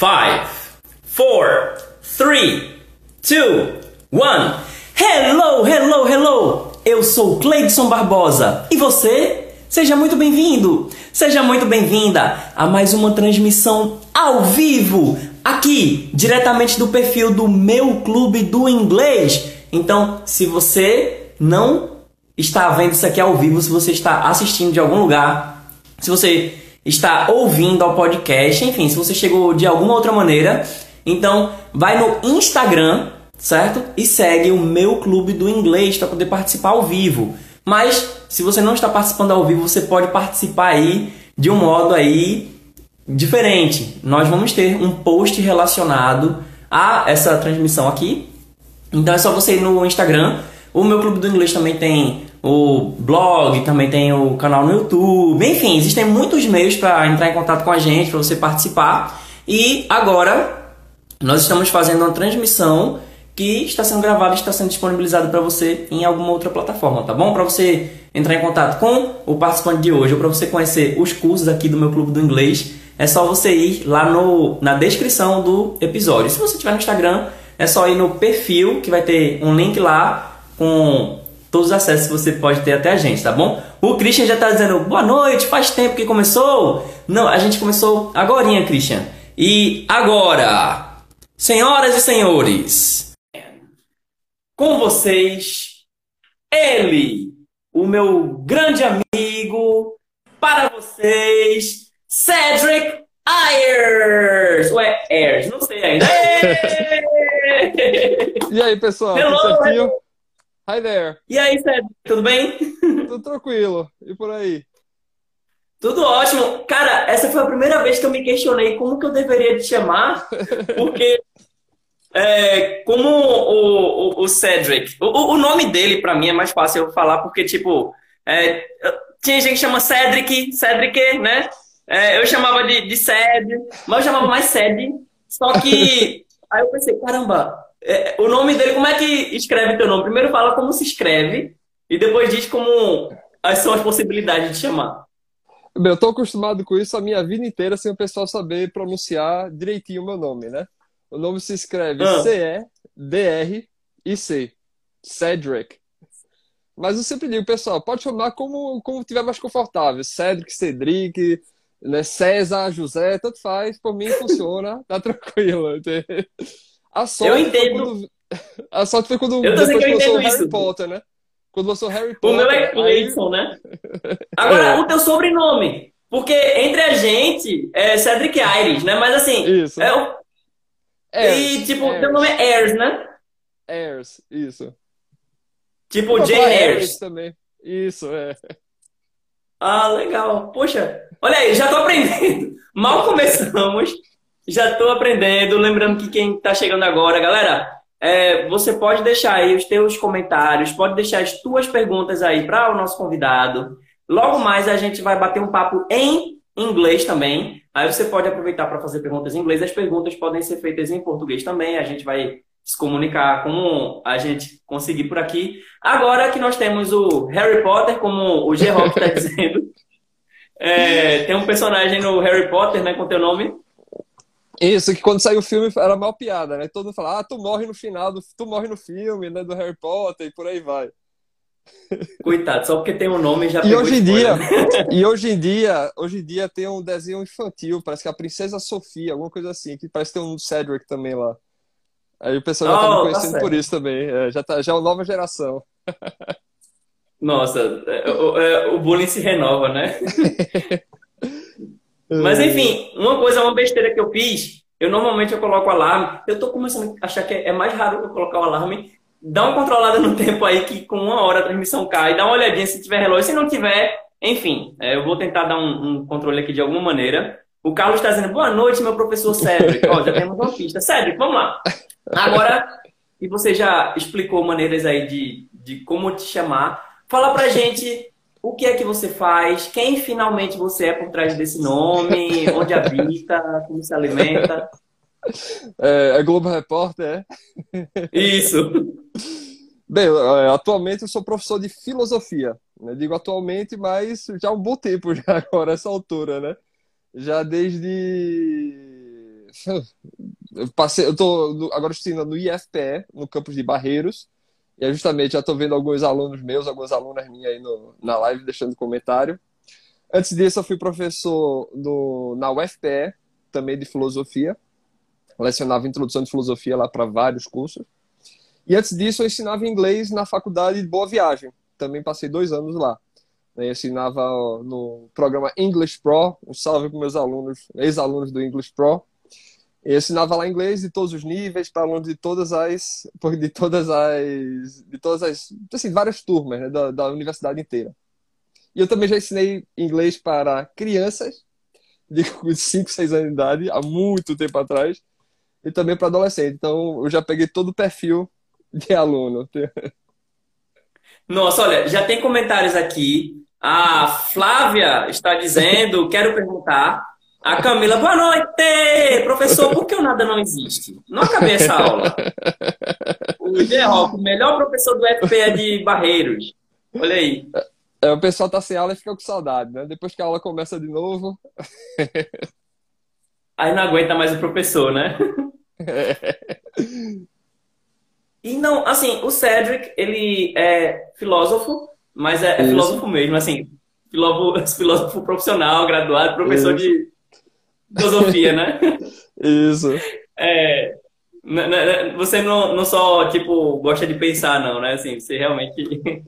Five, four, three, two, one. Hello, hello, hello! Eu sou Cleidson Barbosa e você? Seja muito bem-vindo, seja muito bem-vinda a mais uma transmissão ao vivo aqui, diretamente do perfil do meu clube do inglês. Então, se você não está vendo isso aqui ao vivo, se você está assistindo de algum lugar, se você está ouvindo ao podcast, enfim, se você chegou de alguma outra maneira, então vai no Instagram, certo? E segue o meu clube do inglês para poder participar ao vivo. Mas se você não está participando ao vivo, você pode participar aí de um modo aí diferente. Nós vamos ter um post relacionado a essa transmissão aqui. Então é só você ir no Instagram. O meu clube do inglês também tem o blog, também tem o canal no YouTube. Enfim, existem muitos meios para entrar em contato com a gente, para você participar. E agora nós estamos fazendo uma transmissão que está sendo gravada e está sendo disponibilizada para você em alguma outra plataforma, tá bom? Para você entrar em contato com o participante de hoje ou para você conhecer os cursos aqui do meu clube do inglês, é só você ir lá no, na descrição do episódio. Se você estiver no Instagram, é só ir no perfil que vai ter um link lá com todos os acessos que você pode ter até a gente, tá bom? O Christian já está dizendo boa noite, faz tempo que começou. Não, a gente começou agora, Christian. E agora, senhoras e senhores, com vocês, ele, o meu grande amigo, para vocês, Cedric Ayers! Ué, Ayers, não sei ainda. e aí, pessoal? Hello, tudo certinho? Hi there. E aí, Cedric, tudo bem? Tudo tranquilo. E por aí? Tudo ótimo. Cara, essa foi a primeira vez que eu me questionei como que eu deveria te chamar, porque é, como o, o, o Cedric, o, o, nome dele para mim é mais fácil eu falar, porque, tipo, é, tinha gente que chama Cedric, Cedric, né? É, eu chamava de, de Ced, mas eu chamava mais Ced. Só que aí eu pensei, caramba, é, o nome dele, como é que escreve teu nome? Primeiro fala como se escreve e depois diz como são as possibilidades de chamar. Bem, eu tô acostumado com isso a minha vida inteira sem o pessoal saber pronunciar direitinho o meu nome, né? O nome se escreve ah. C-E-D-R-I-C. Cedric. Mas eu sempre digo, pessoal, pode chamar como, como tiver mais confortável. Cedric, Cedric, né? César, José, tanto faz, por mim funciona, tá tranquilo. A sorte eu entendo. Quando, a sorte foi quando eu depois que lançou Harry Potter, né? Quando lançou Harry Potter. O meu é Clayson, aí... né? Agora, é. o teu sobrenome. Porque entre a gente é Cedric Aires, né? Mas assim. Isso. É o... Ayers, e tipo, Ayers. teu nome é Ayers, né? Ayers, isso. Tipo Jane Ayers. também. Isso, é. Ah, legal. Poxa, olha aí, já tô aprendendo. Mal começamos, já tô aprendendo. Lembrando que quem tá chegando agora, galera, é, você pode deixar aí os teus comentários, pode deixar as tuas perguntas aí para o nosso convidado. Logo mais a gente vai bater um papo em inglês também. Aí você pode aproveitar para fazer perguntas em inglês. As perguntas podem ser feitas em português também. A gente vai se comunicar como a gente conseguir por aqui. Agora que nós temos o Harry Potter, como o G-Rock está dizendo, é, tem um personagem no Harry Potter, né, com teu nome. Isso, que quando saiu o filme era mal piada, né? Todo mundo fala, ah, tu morre no final, do, tu morre no filme, né, do Harry Potter e por aí vai. Coitado, só porque tem um nome já e hoje em dia E hoje em dia, hoje em dia tem um desenho infantil, parece que é a Princesa Sofia, alguma coisa assim, que parece que tem um Cedric também lá. Aí o pessoal já oh, tá me conhecendo tá por isso também. É, já, tá, já é uma nova geração. Nossa, é, o, é, o bullying se renova, né? Mas enfim, uma coisa, uma besteira que eu fiz, eu normalmente eu coloco alarme. Eu tô começando a achar que é mais raro eu colocar o alarme. Dá uma controlada no tempo aí que com uma hora a transmissão cai. Dá uma olhadinha se tiver relógio. Se não tiver, enfim, é, eu vou tentar dar um, um controle aqui de alguma maneira. O Carlos está dizendo, boa noite, meu professor Cedric. Ó, já temos uma pista. Cedric, vamos lá. Agora, e você já explicou maneiras aí de, de como te chamar, fala pra gente o que é que você faz, quem finalmente você é por trás desse nome, onde habita, como se alimenta. É, é Globo Repórter, é? Isso. Bem, é, atualmente eu sou professor de filosofia. Né? Digo atualmente, mas já há um bom tempo já agora, essa altura, né? Já desde eu passei, eu tô agora estudando no IFPE, no campus de Barreiros, e é justamente já estou vendo alguns alunos meus, algumas alunas minhas aí no, na live deixando comentário. Antes disso, eu fui professor do, na UFPE, também de filosofia. Lecionava introdução de filosofia lá para vários cursos. E antes disso, eu ensinava inglês na faculdade de Boa Viagem. Também passei dois anos lá. Eu ensinava no programa English Pro. Um salve para meus alunos, ex-alunos do English Pro. Eu ensinava lá inglês de todos os níveis para alunos de todas as de todas as de todas as assim várias turmas né, da, da universidade inteira. E eu também já ensinei inglês para crianças de 5, 6 anos de idade, há muito tempo atrás, e também para adolescente. Então, eu já peguei todo o perfil de aluno. Nossa, olha, já tem comentários aqui. A Flávia está dizendo, quero perguntar, a Camila, boa noite! Professor, por que o nada não existe? Não acabei essa aula. O Gerro, o melhor professor do FP é de Barreiros. Olha aí. É, o pessoal tá sem aula e fica com saudade, né? Depois que a aula começa de novo. Aí não aguenta mais o professor, né? É. E não, assim, o Cedric, ele é filósofo, mas é, é filósofo mesmo, assim, filósofo, filósofo profissional, graduado, professor Isso. de filosofia, né? Isso. É, você não, não só, tipo, gosta de pensar, não, né? Assim, você realmente...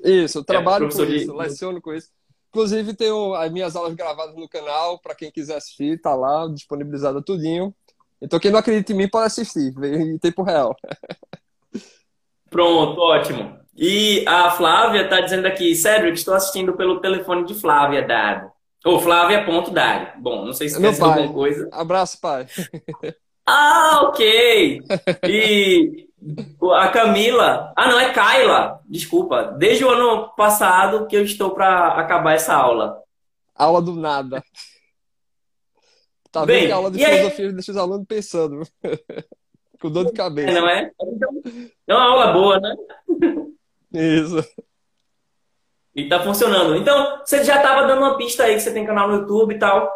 Isso, eu trabalho é com isso, de... leciono com isso. Inclusive, tenho as minhas aulas gravadas no canal, para quem quiser assistir, tá lá, disponibilizada tudinho. Então, quem não acredita em mim pode assistir, em tempo real. Pronto, ótimo. E a Flávia tá dizendo aqui, Cedric, estou assistindo pelo telefone de Flávia Dado. Ou Flávia.dado. Bom, não sei se dizer alguma coisa. Abraço, pai. Ah, ok. E a Camila. Ah, não, é Kaila. Desculpa. Desde o ano passado que eu estou para acabar essa aula. Aula do nada. Tá Bem, vendo que a aula de filosofia aí... deixa os alunos pensando. Com dor de cabeça. É, não é? É uma aula boa, né? Isso. E tá funcionando. Então, você já estava dando uma pista aí que você tem canal no YouTube e tal.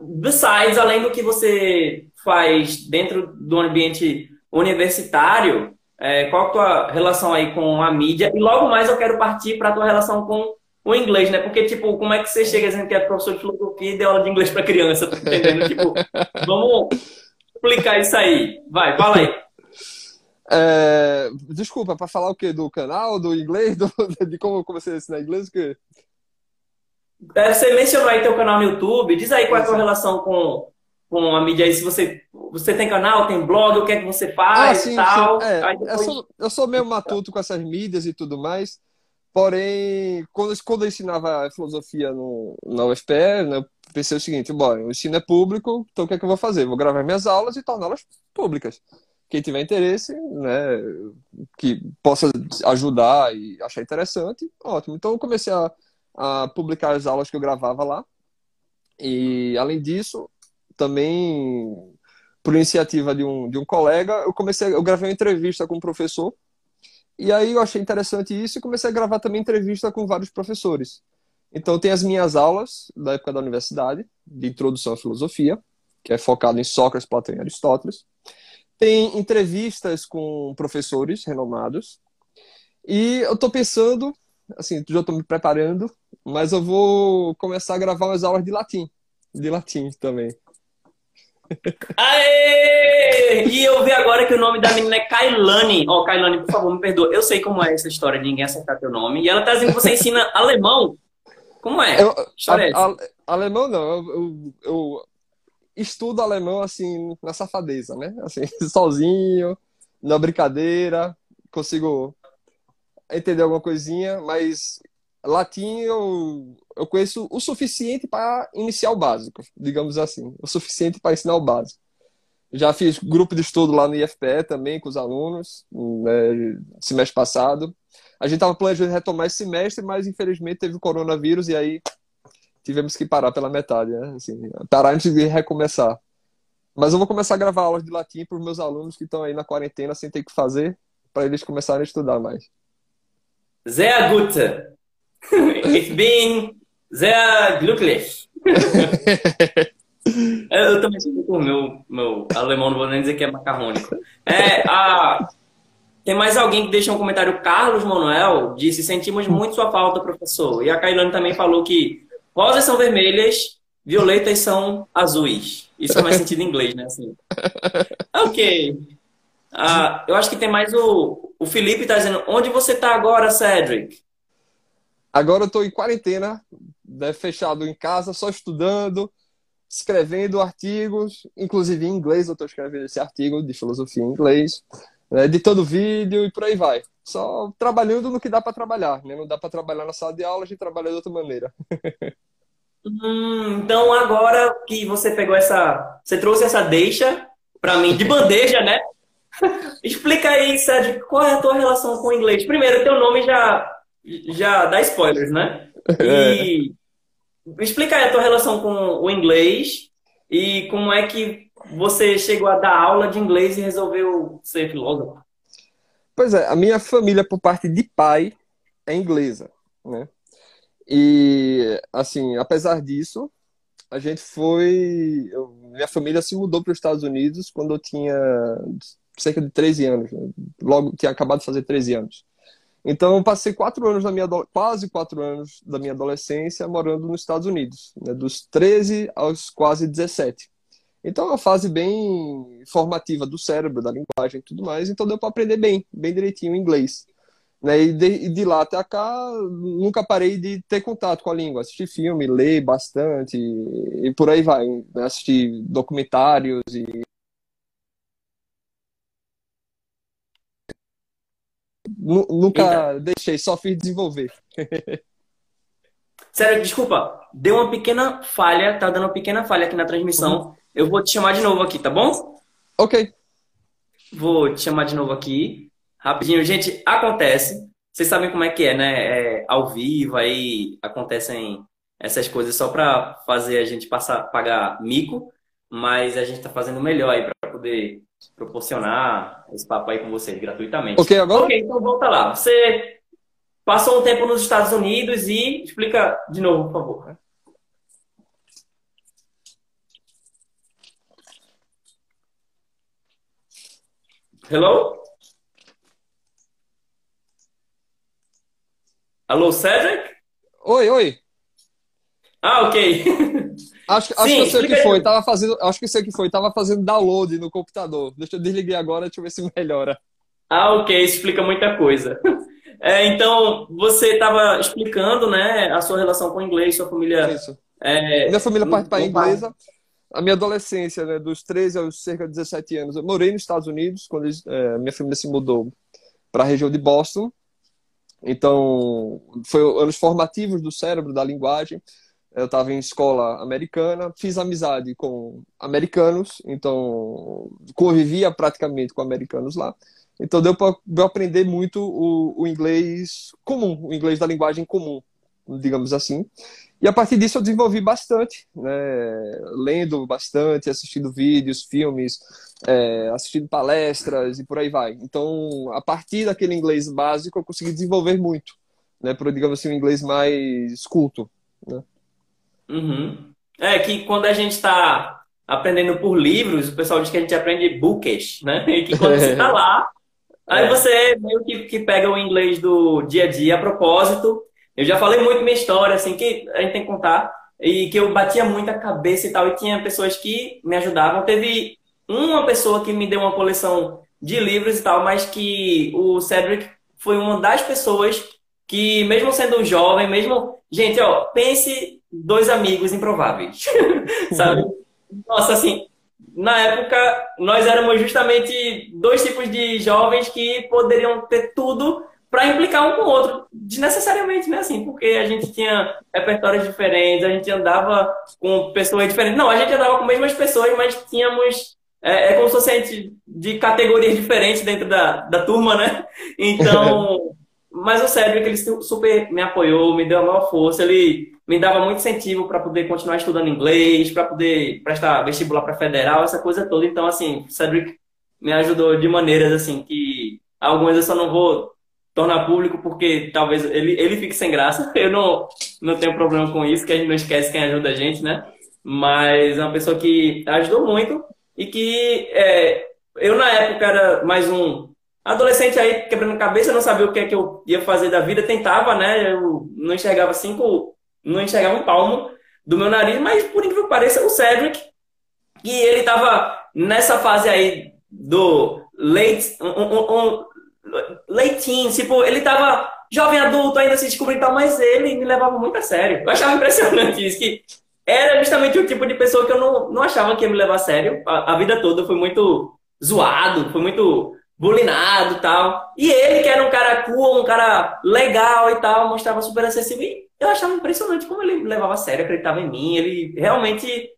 Besides, além do que você faz dentro do ambiente universitário, é, qual a tua relação aí com a mídia? E logo mais eu quero partir para a tua relação com o inglês, né? Porque, tipo, como é que você chega dizendo que é professor de filosofia e deu aula de inglês para criança? Tá entendendo? tipo, vamos explicar isso aí. Vai, fala aí. É, desculpa, para falar o quê? Do canal, do inglês, do, de como eu comecei a ensinar inglês? O quê? Você mencionou aí teu canal no YouTube. Diz aí qual é a tua relação com, com a mídia aí. Se você, você tem canal, tem blog, o que é que você faz ah, sim, e tal. Sim. É, depois... eu, sou, eu sou meio matuto com essas mídias e tudo mais. Porém, quando, quando eu ensinava filosofia no, na UFPE, né, eu pensei o seguinte: bom, o ensino é público, então o que é que eu vou fazer? Vou gravar minhas aulas e torná-las públicas. Quem tiver interesse, né, que possa ajudar e achar interessante, ótimo. Então eu comecei a, a publicar as aulas que eu gravava lá. E além disso, também por iniciativa de um, de um colega, eu comecei, eu gravei uma entrevista com um professor e aí eu achei interessante isso e comecei a gravar também entrevista com vários professores. Então tem as minhas aulas da época da universidade, de introdução à filosofia, que é focado em Sócrates, Platão e Aristóteles. Tem entrevistas com professores renomados. E eu estou pensando, assim, já estou me preparando, mas eu vou começar a gravar umas aulas de latim. De latim também. Aê! E eu vi agora que o nome da menina é Kailane. Ó, oh, Kailane, por favor, me perdoa. Eu sei como é essa história de ninguém acertar teu nome. E ela tá dizendo que você ensina alemão. Como é? Eu, a, é a, alemão não. Eu, eu, eu, estudo alemão, assim, na safadeza, né? Assim, sozinho, na brincadeira. Consigo entender alguma coisinha, mas latim eu, eu conheço o suficiente para iniciar o básico, digamos assim. O suficiente para ensinar o básico. Já fiz grupo de estudo lá no IFPE também com os alunos, né, semestre passado. A gente estava planejando retomar esse semestre, mas infelizmente teve o coronavírus e aí tivemos que parar pela metade, né? Assim, parar antes de recomeçar. Mas eu vou começar a gravar aulas de latim para os meus alunos que estão aí na quarentena sem ter o que fazer, para eles começarem a estudar mais. Sehr gut. Ich bin sehr glücklich. Eu também sou com o meu, meu alemão, não vou nem dizer que é macarrônico. É, a... Tem mais alguém que deixou um comentário? Carlos Manuel disse: Sentimos muito sua falta, professor. E a Kailane também falou que rosas são vermelhas, violetas são azuis. Isso faz sentido em inglês, né? Assim. Ok. Ah, eu acho que tem mais o. O Felipe tá dizendo: Onde você tá agora, Cedric? Agora eu tô em quarentena, né, fechado em casa, só estudando escrevendo artigos, inclusive em inglês, eu estou escrevendo esse artigo de filosofia em inglês, né, editando vídeo e por aí vai. Só trabalhando no que dá para trabalhar, né? Não dá para trabalhar na sala de aula, a gente trabalha de outra maneira. hum, então agora que você pegou essa, você trouxe essa deixa para mim de bandeja, né? Explica aí, Sérgio, qual é a tua relação com o inglês? Primeiro, teu nome já já dá spoilers, né? E é. Explica aí a tua relação com o inglês e como é que você chegou a dar aula de inglês e resolveu ser filósofo. Pois é, a minha família, por parte de pai, é inglesa, né? E, assim, apesar disso, a gente foi. Eu, minha família se mudou para os Estados Unidos quando eu tinha cerca de 13 anos. Né? Logo, tinha acabado de fazer 13 anos. Então, eu passei quatro anos da minha quase quatro anos da minha adolescência morando nos Estados Unidos, né, dos 13 aos quase 17. Então, é uma fase bem formativa do cérebro, da linguagem e tudo mais. Então, deu para aprender bem, bem direitinho o inglês. Né? E, de, de lá até cá, nunca parei de ter contato com a língua. Assistir filme, ler bastante e, e por aí vai. Né? Assistir documentários e Nunca Eita. deixei, só fiz desenvolver. Sério, desculpa, deu uma pequena falha, tá dando uma pequena falha aqui na transmissão. Uhum. Eu vou te chamar de novo aqui, tá bom? Ok. Vou te chamar de novo aqui. Rapidinho, gente, acontece. Vocês sabem como é que é, né? É, ao vivo, aí acontecem essas coisas só para fazer a gente passar, pagar mico, mas a gente tá fazendo melhor aí para poder proporcionar esse papo aí com vocês gratuitamente. Ok, agora? Ok, então volta lá. Você passou um tempo nos Estados Unidos e explica de novo, por favor. Hello? Alô, Cedric? Oi, oi. Ah, ok. Acho, acho Sim, que eu sei o que foi. Tava fazendo, acho que eu sei o que foi. Tava fazendo download no computador. Deixa eu desligar agora, deixa eu ver se melhora. Ah, ok. Isso explica muita coisa. É, então, você estava explicando, né, a sua relação com o inglês, sua família. Isso. É, minha família parte para inglesa. A minha adolescência, né, dos 13 aos cerca de 17 anos, eu morei nos Estados Unidos quando é, minha família se mudou para a região de Boston. Então, foi anos formativos do cérebro, da linguagem eu estava em escola americana, fiz amizade com americanos, então convivia praticamente com americanos lá. Então deu para aprender muito o, o, inglês comum, o inglês da linguagem comum, digamos assim. E a partir disso eu desenvolvi bastante, né? lendo bastante, assistindo vídeos, filmes, é, assistindo palestras e por aí vai. Então, a partir daquele inglês básico, eu consegui desenvolver muito, né? Para, digamos assim, um inglês mais culto. Né? Uhum. É que quando a gente está aprendendo por livros, o pessoal diz que a gente aprende bookish, né? E que quando você está lá, aí é. você meio que, que pega o inglês do dia a dia a propósito. Eu já falei muito minha história, assim, que a gente tem que contar, e que eu batia muito a cabeça e tal, e tinha pessoas que me ajudavam. Teve uma pessoa que me deu uma coleção de livros e tal, mas que o Cedric foi uma das pessoas que, mesmo sendo jovem, mesmo. Gente, ó, pense dois amigos improváveis, sabe? Nossa, assim, na época nós éramos justamente dois tipos de jovens que poderiam ter tudo para implicar um com o outro, desnecessariamente, né? Assim, porque a gente tinha repertórios diferentes, a gente andava com pessoas diferentes. Não, a gente andava com as mesmas pessoas, mas tínhamos. É, é como se fosse de categorias diferentes dentro da, da turma, né? Então. mas o Cedric, ele super me apoiou, me deu a maior força, ele me dava muito incentivo para poder continuar estudando inglês, para poder prestar vestibular para federal, essa coisa toda. Então, assim, Cedric me ajudou de maneiras assim que algumas eu só não vou tornar público porque talvez ele, ele fique sem graça. Eu não, não tenho problema com isso, que a gente não esquece quem ajuda a gente, né? mas é uma pessoa que ajudou muito e que é, eu na época era mais um adolescente aí quebrando cabeça, não sabia o que é que eu ia fazer da vida, tentava, né? Eu não enxergava cinco, não enxergava um palmo do meu nariz, mas por incrível que pareça, o Cedric, e ele tava nessa fase aí do late, um, um, um, teen, tipo, ele tava jovem adulto, ainda se descobrindo e tal, mas ele me levava muito a sério. Eu achava impressionante isso, que era justamente o tipo de pessoa que eu não, não achava que ia me levar a sério. A, a vida toda foi muito zoado, foi muito bulinado tal. E ele, que era um cara cool, um cara legal e tal, mostrava super acessível. E eu achava impressionante como ele me levava a sério, acreditava em mim. Ele realmente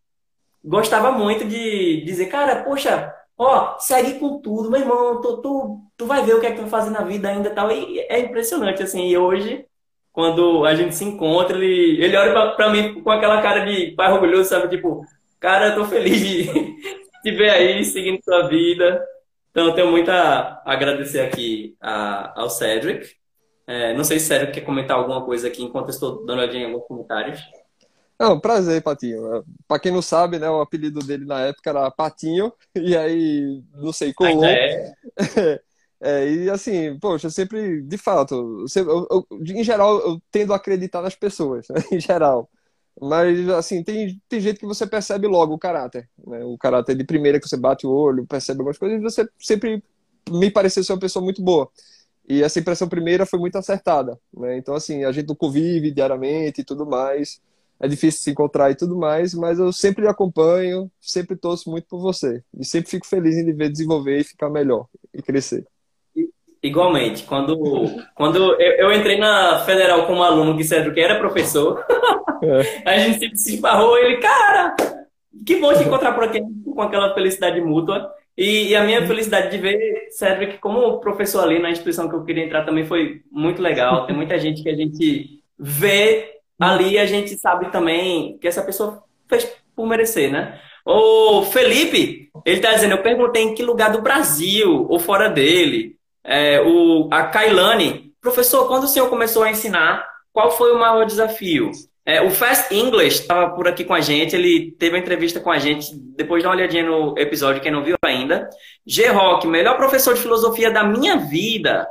gostava muito de dizer, cara, poxa, ó, segue com tudo, meu irmão, tu, tu, tu vai ver o que é que tu vai fazer na vida ainda tal. E é impressionante, assim, e hoje, quando a gente se encontra, ele, ele olha pra, pra mim com aquela cara de pai orgulhoso, sabe? Tipo, cara, eu tô feliz de te ver aí, seguindo tua vida. Então, eu tenho muito a agradecer aqui a, ao Cedric. É, não sei se Cedric quer comentar alguma coisa aqui enquanto eu estou dando olhadinha em alguns comentários. Não, prazer, Patinho. Pra quem não sabe, né, o apelido dele na época era Patinho, e aí, não sei, colou. É. é, e assim, poxa, sempre, de fato, eu, eu, em geral, eu tendo a acreditar nas pessoas, né, em geral. Mas, assim, tem, tem gente que você percebe logo o caráter, né? O caráter de primeira que você bate o olho, percebe algumas coisas, e você sempre me pareceu ser uma pessoa muito boa. E essa impressão primeira foi muito acertada, né? Então, assim, a gente não convive diariamente e tudo mais é difícil se encontrar e tudo mais, mas eu sempre acompanho, sempre torço muito por você. E sempre fico feliz em ver desenvolver e ficar melhor e crescer. Igualmente, quando, quando eu, eu entrei na federal como aluno, que Cedro que era professor, é. a gente sempre se esbarrou ele, cara, que bom te encontrar por aqui com aquela felicidade mútua. E, e, a minha felicidade de ver Cedric como professor ali na instituição que eu queria entrar também foi muito legal. Tem muita gente que a gente vê ali a gente sabe também que essa pessoa fez por merecer, né? O Felipe, ele tá dizendo, eu perguntei em que lugar do Brasil ou fora dele. É, o, a Kailane, professor, quando o senhor começou a ensinar, qual foi o maior desafio? É, o Fast English estava por aqui com a gente, ele teve uma entrevista com a gente, depois dá uma olhadinha no episódio, quem não viu ainda. G-Rock, melhor professor de filosofia da minha vida.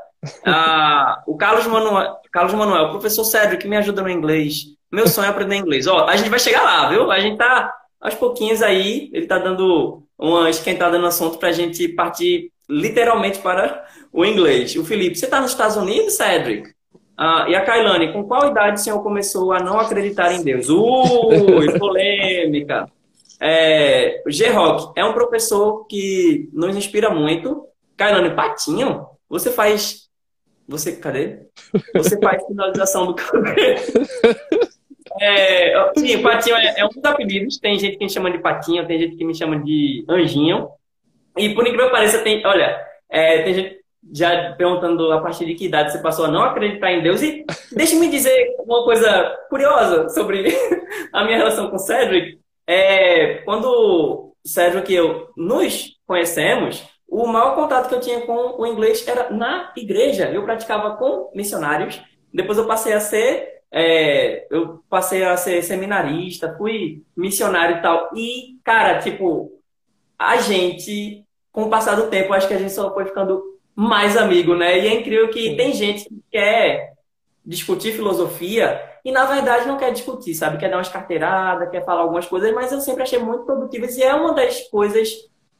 Ah, o Carlos Manuel, Carlos Manuel, professor Cédric, que me ajuda no inglês. Meu sonho é aprender inglês. Ó, a gente vai chegar lá, viu? A gente tá aos pouquinhos aí, ele tá dando uma esquentada no assunto pra gente partir literalmente para o inglês. O Felipe, você tá nos Estados Unidos, Cedric? Ah, e a Kailane, com qual idade o senhor começou a não acreditar em Deus? Ui, polêmica. É, G-Rock é um professor que nos inspira muito. Kailane, patinho, você faz você, cadê? Você faz finalização do. É, sim, Patinho é, é um dos apelidos. Tem gente que me chama de Patinho, tem gente que me chama de Anjinho. E por incrível que pareça, tem, olha, é, tem gente já perguntando a partir de que idade você passou a não acreditar em Deus. E deixe-me dizer uma coisa curiosa sobre a minha relação com o Cedric. É, quando o Cedric e eu nos conhecemos, o maior contato que eu tinha com o inglês era na igreja. Eu praticava com missionários. Depois eu passei a ser, é, eu passei a ser seminarista, fui missionário e tal. E, cara, tipo, a gente, com o passar do tempo, acho que a gente só foi ficando mais amigo, né? E é incrível que tem gente que quer discutir filosofia e, na verdade, não quer discutir, sabe? Quer dar umas carteiradas, quer falar algumas coisas, mas eu sempre achei muito produtivas e é uma das coisas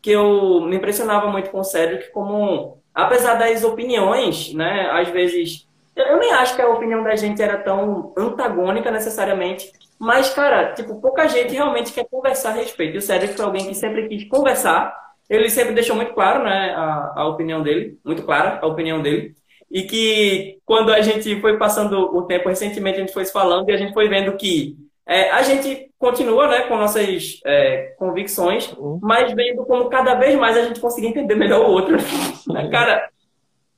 que eu me impressionava muito com o Cedric, como, apesar das opiniões, né, às vezes, eu nem acho que a opinião da gente era tão antagônica necessariamente, mas, cara, tipo, pouca gente realmente quer conversar a respeito. E o Cedric foi alguém que sempre quis conversar, ele sempre deixou muito claro, né, a, a opinião dele, muito clara a opinião dele, e que quando a gente foi passando o tempo, recentemente a gente foi falando e a gente foi vendo que é, a gente continua né, com nossas é, convicções, uhum. mas vendo como cada vez mais a gente consegue entender melhor o outro. Né? Cara,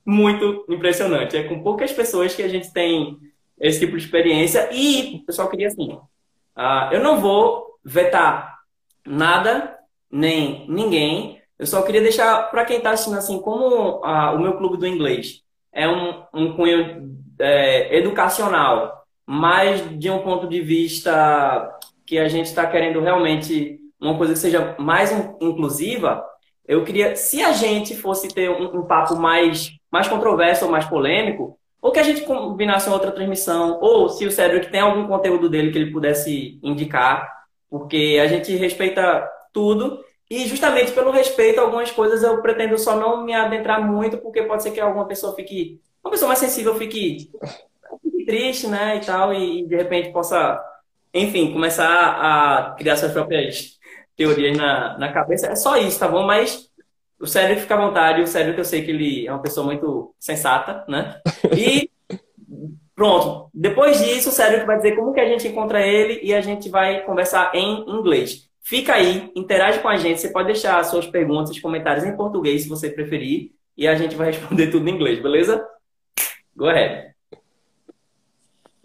muito impressionante. É com poucas pessoas que a gente tem esse tipo de experiência. E eu só queria assim: uh, eu não vou vetar nada, nem ninguém. Eu só queria deixar para quem está assistindo assim, como uh, o meu clube do inglês é um, um cunho é, educacional mas de um ponto de vista que a gente está querendo realmente uma coisa que seja mais inclusiva, eu queria, se a gente fosse ter um, um papo mais, mais controverso ou mais polêmico, ou que a gente combinasse outra transmissão, ou se o Cedric tem algum conteúdo dele que ele pudesse indicar, porque a gente respeita tudo e justamente pelo respeito algumas coisas eu pretendo só não me adentrar muito, porque pode ser que alguma pessoa fique, uma pessoa mais sensível fique triste, né, e tal, e, de repente possa, enfim, começar a criar suas próprias teorias na, na cabeça. É só isso, tá bom? Mas o Cedric fica à vontade, o Cedric eu sei que ele é uma pessoa muito sensata, né? E pronto, depois disso o Cedric vai dizer como que a gente encontra ele e a gente vai conversar em inglês. Fica aí, interage com a gente. Você pode deixar suas perguntas, comentários em português, se você preferir, e a gente vai responder tudo em inglês, beleza? Go ahead.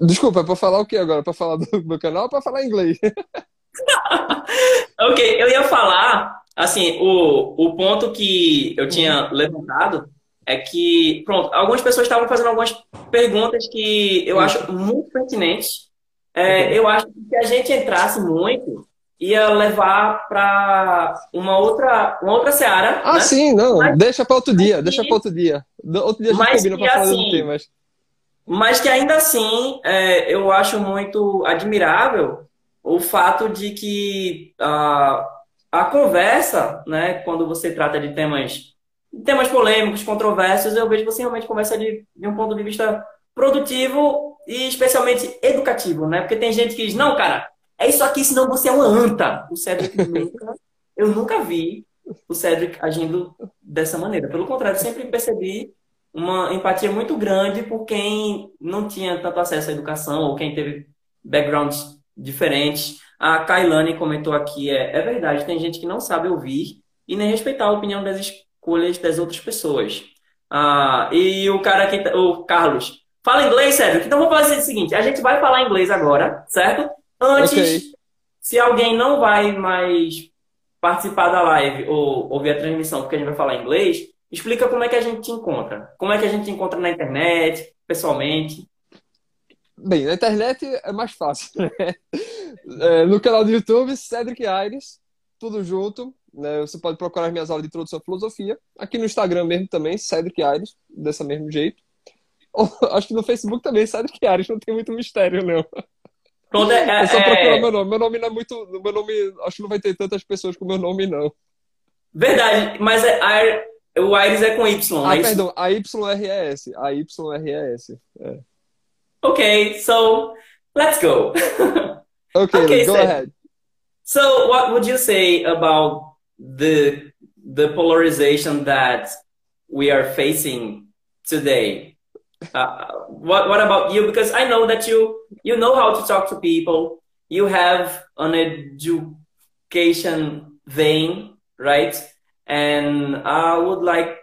Desculpa, é para falar o que agora? Para falar do meu canal ou para falar inglês? ok, eu ia falar, assim, o, o ponto que eu tinha levantado é que, pronto, algumas pessoas estavam fazendo algumas perguntas que eu acho muito pertinentes. É, eu acho que se a gente entrasse muito, ia levar para uma outra, uma outra seara. Ah, né? sim, não. Mas, deixa para outro dia, deixa para outro dia. Outro dia a gente combina para falar assim, do tema. Mas... que ainda assim, é, eu acho muito admirável o fato de que a, a conversa, né, quando você trata de temas, temas polêmicos, controversos, eu vejo que você realmente conversa de, de um ponto de vista produtivo e especialmente educativo, né? Porque tem gente que diz, não, cara, é isso aqui, senão você é uma anta. O Cedric nunca, eu nunca vi o Cedric agindo dessa maneira. Pelo contrário, sempre percebi uma empatia muito grande por quem não tinha tanto acesso à educação ou quem teve backgrounds diferentes. A Kailane comentou aqui, é, é verdade, tem gente que não sabe ouvir e nem respeitar a opinião das escolhas das outras pessoas. Ah, e o cara aqui, o Carlos, fala inglês, Cedric? Então vamos fazer o seguinte, a gente vai falar inglês agora, certo? Antes, okay. se alguém não vai mais participar da live ou ouvir a transmissão porque a gente vai falar inglês, explica como é que a gente te encontra. Como é que a gente te encontra na internet, pessoalmente. Bem, na internet é mais fácil, né? É, no canal do YouTube, Cedric Aires, tudo junto. Né? Você pode procurar minhas aulas de introdução à filosofia. Aqui no Instagram mesmo também, Cedric Aires, desse mesmo jeito. acho que no Facebook também, Cedric Aires, não tem muito mistério, não. Pronto, é, é, só procurar é... meu nome. Meu nome não é muito. Meu nome. Acho que não vai ter tantas pessoas com meu nome, não. Verdade, mas é, o Iris é com Y. Ah, perdão, a YRES. A YRES. É. Ok, so let's go. okay, okay go so, ahead. So, what would you say about the the polarization that we are facing today? Uh, what what about you? Because I know that you you know how to talk to people. You have an education vein, right? And I would like.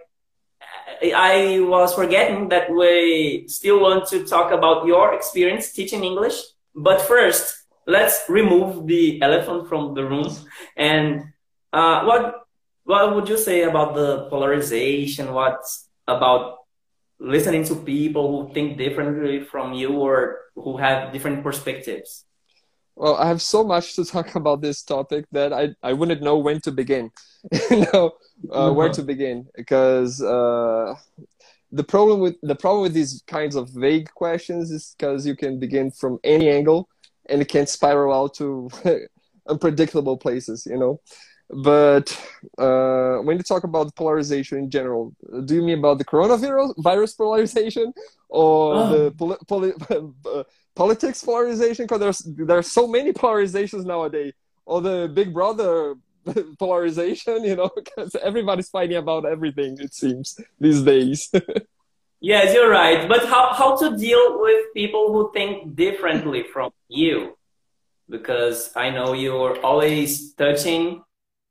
I was forgetting that we still want to talk about your experience teaching English. But first, let's remove the elephant from the room. And uh, what what would you say about the polarization? What about listening to people who think differently from you or who have different perspectives? Well, I have so much to talk about this topic that I, I wouldn't know when to begin. you know, uh, where to begin because uh, the problem with the problem with these kinds of vague questions is because you can begin from any angle and it can spiral out to unpredictable places. You know, but uh, when you talk about polarization in general, do you mean about the coronavirus virus polarization or oh. the poli poli uh, politics polarization? Because there's there's so many polarizations nowadays. Or the Big Brother polarization, you know, because everybody's fighting about everything. It seems these days. yes, you're right. But how how to deal with people who think differently from you? Because I know you're always touching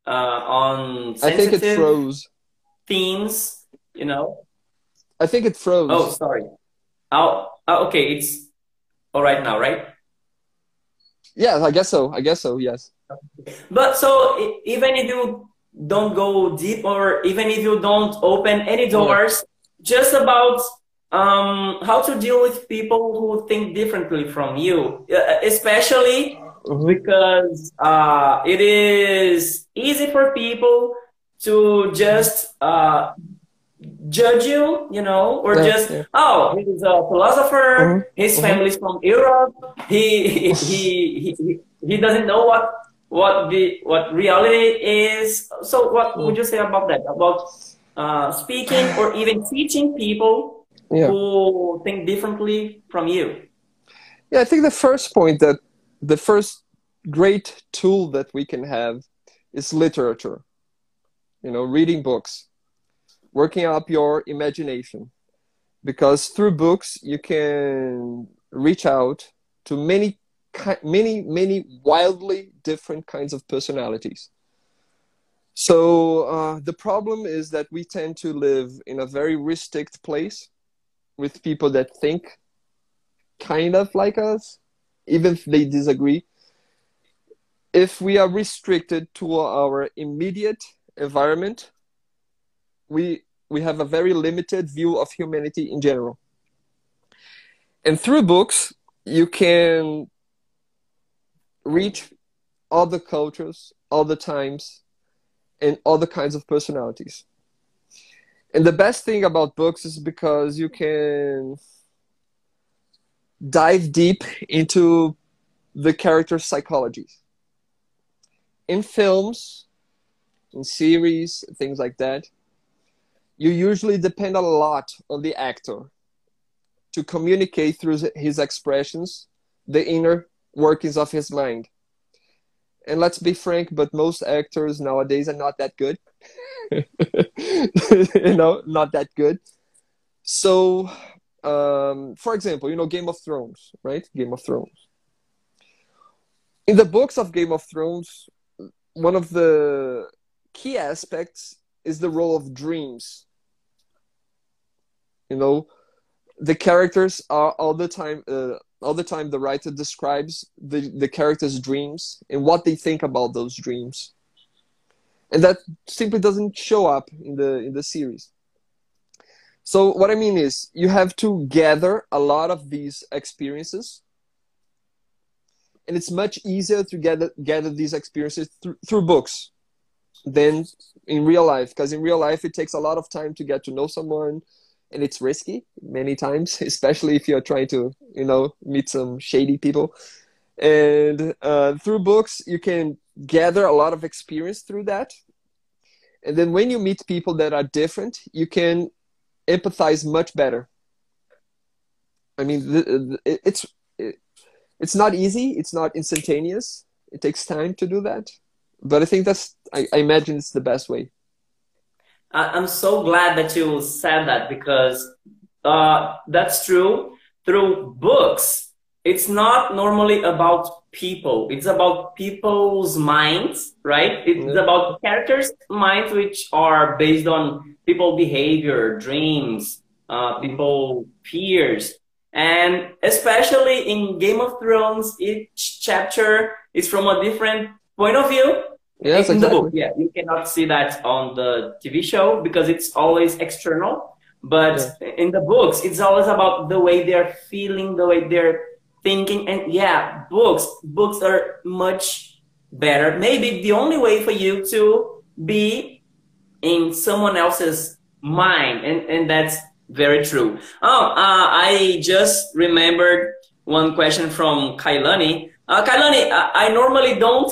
uh, on I think it froze. themes, you know? I think it froze. Oh, sorry. Oh, oh, okay. It's all right now, right? Yeah, I guess so. I guess so, yes. But so even if you don't go deep or even if you don't open any doors, yeah. just about um, how to deal with people who think differently from you, especially mm-hmm. because uh, it is easy for people to just uh, judge you, you know, or just yeah. oh, he's a philosopher. Mm-hmm. His mm-hmm. family's from Europe. He he, he he he doesn't know what what the what reality is. So, what mm. would you say about that? About uh, speaking or even teaching people yeah. who think differently from you? Yeah, I think the first point that the first great tool that we can have is literature. You know, reading books working up your imagination. Because through books you can reach out to many many many wildly different kinds of personalities. So uh, the problem is that we tend to live in a very restricted place with people that think kind of like us even if they disagree. If we are restricted to our immediate environment we we have a very limited view of humanity in general. And through books, you can reach other cultures, other times, and other kinds of personalities. And the best thing about books is because you can dive deep into the character's psychology. In films, in series, things like that, you usually depend a lot on the actor to communicate through his expressions the inner workings of his mind. And let's be frank, but most actors nowadays are not that good. you know, not that good. So, um, for example, you know, Game of Thrones, right? Game of Thrones. In the books of Game of Thrones, one of the key aspects is the role of dreams you know the characters are all the time uh, all the time the writer describes the the characters dreams and what they think about those dreams. And that simply doesn't show up in the in the series. So what i mean is you have to gather a lot of these experiences and it's much easier to gather gather these experiences through, through books than in real life because in real life it takes a lot of time to get to know someone and it's risky many times, especially if you're trying to, you know, meet some shady people. And uh, through books, you can gather a lot of experience through that. And then when you meet people that are different, you can empathize much better. I mean, it's it's not easy. It's not instantaneous. It takes time to do that. But I think that's I, I imagine it's the best way. I'm so glad that you said that because uh, that's true. Through books, it's not normally about people. It's about people's minds, right? It's mm-hmm. about characters' minds, which are based on people behavior, dreams, uh, people fears. And especially in Game of Thrones, each chapter is from a different point of view Yes, in exactly. the book, yeah, you cannot see that on the TV show because it's always external. But yeah. in the books, it's always about the way they're feeling, the way they're thinking, and yeah, books, books are much better. Maybe the only way for you to be in someone else's mind, and and that's very true. Oh, uh, I just remembered one question from Kailani. Uh, Kailani, I, I normally don't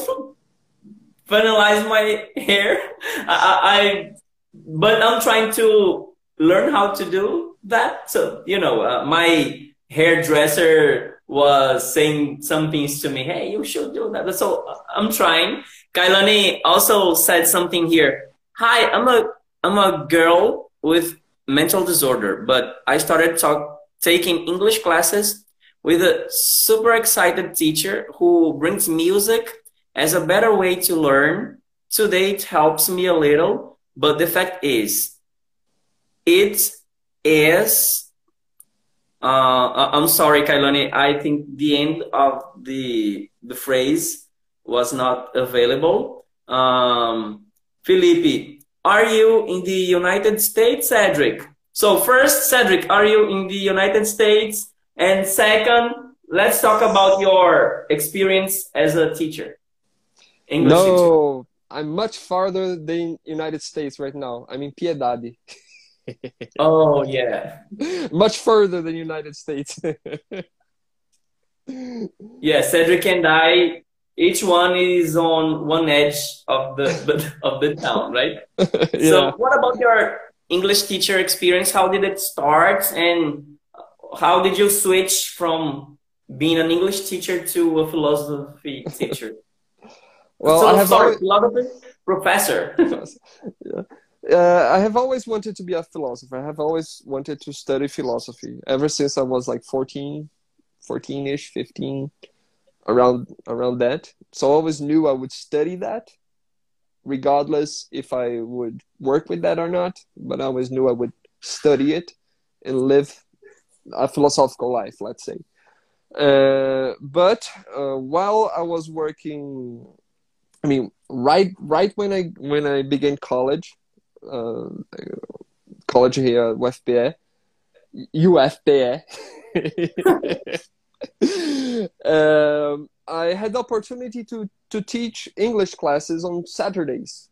finalize my hair. I, I, but I'm trying to learn how to do that. So, you know, uh, my hairdresser was saying some things to me. Hey, you should do that. So I'm trying. Kailani also said something here. Hi, I'm a, I'm a girl with mental disorder, but I started talk, taking English classes with a super excited teacher who brings music as a better way to learn. Today it helps me a little, but the fact is, it is. Uh, I'm sorry, Kailani. I think the end of the the phrase was not available. Um, Felipe, are you in the United States, Cedric? So first, Cedric, are you in the United States? And second, let's talk about your experience as a teacher. English no, teacher. I'm much farther than United States right now. I'm in Piedade. oh yeah. Much further than United States. yeah, Cedric and I, each one is on one edge of the of the town, right? yeah. So, what about your English teacher experience? How did it start, and how did you switch from being an English teacher to a philosophy teacher? Well, so, I have sorry, always... philosophy professor. yeah. Uh, I have always wanted to be a philosopher. I have always wanted to study philosophy ever since I was like 14, 14-ish, 15, around around that. So I always knew I would study that, regardless if I would work with that or not. But I always knew I would study it and live a philosophical life, let's say. Uh, but uh, while I was working, I mean, right right when I when I began college, uh, college here at UFPE, UFPE. um, I had the opportunity to to teach English classes on Saturdays.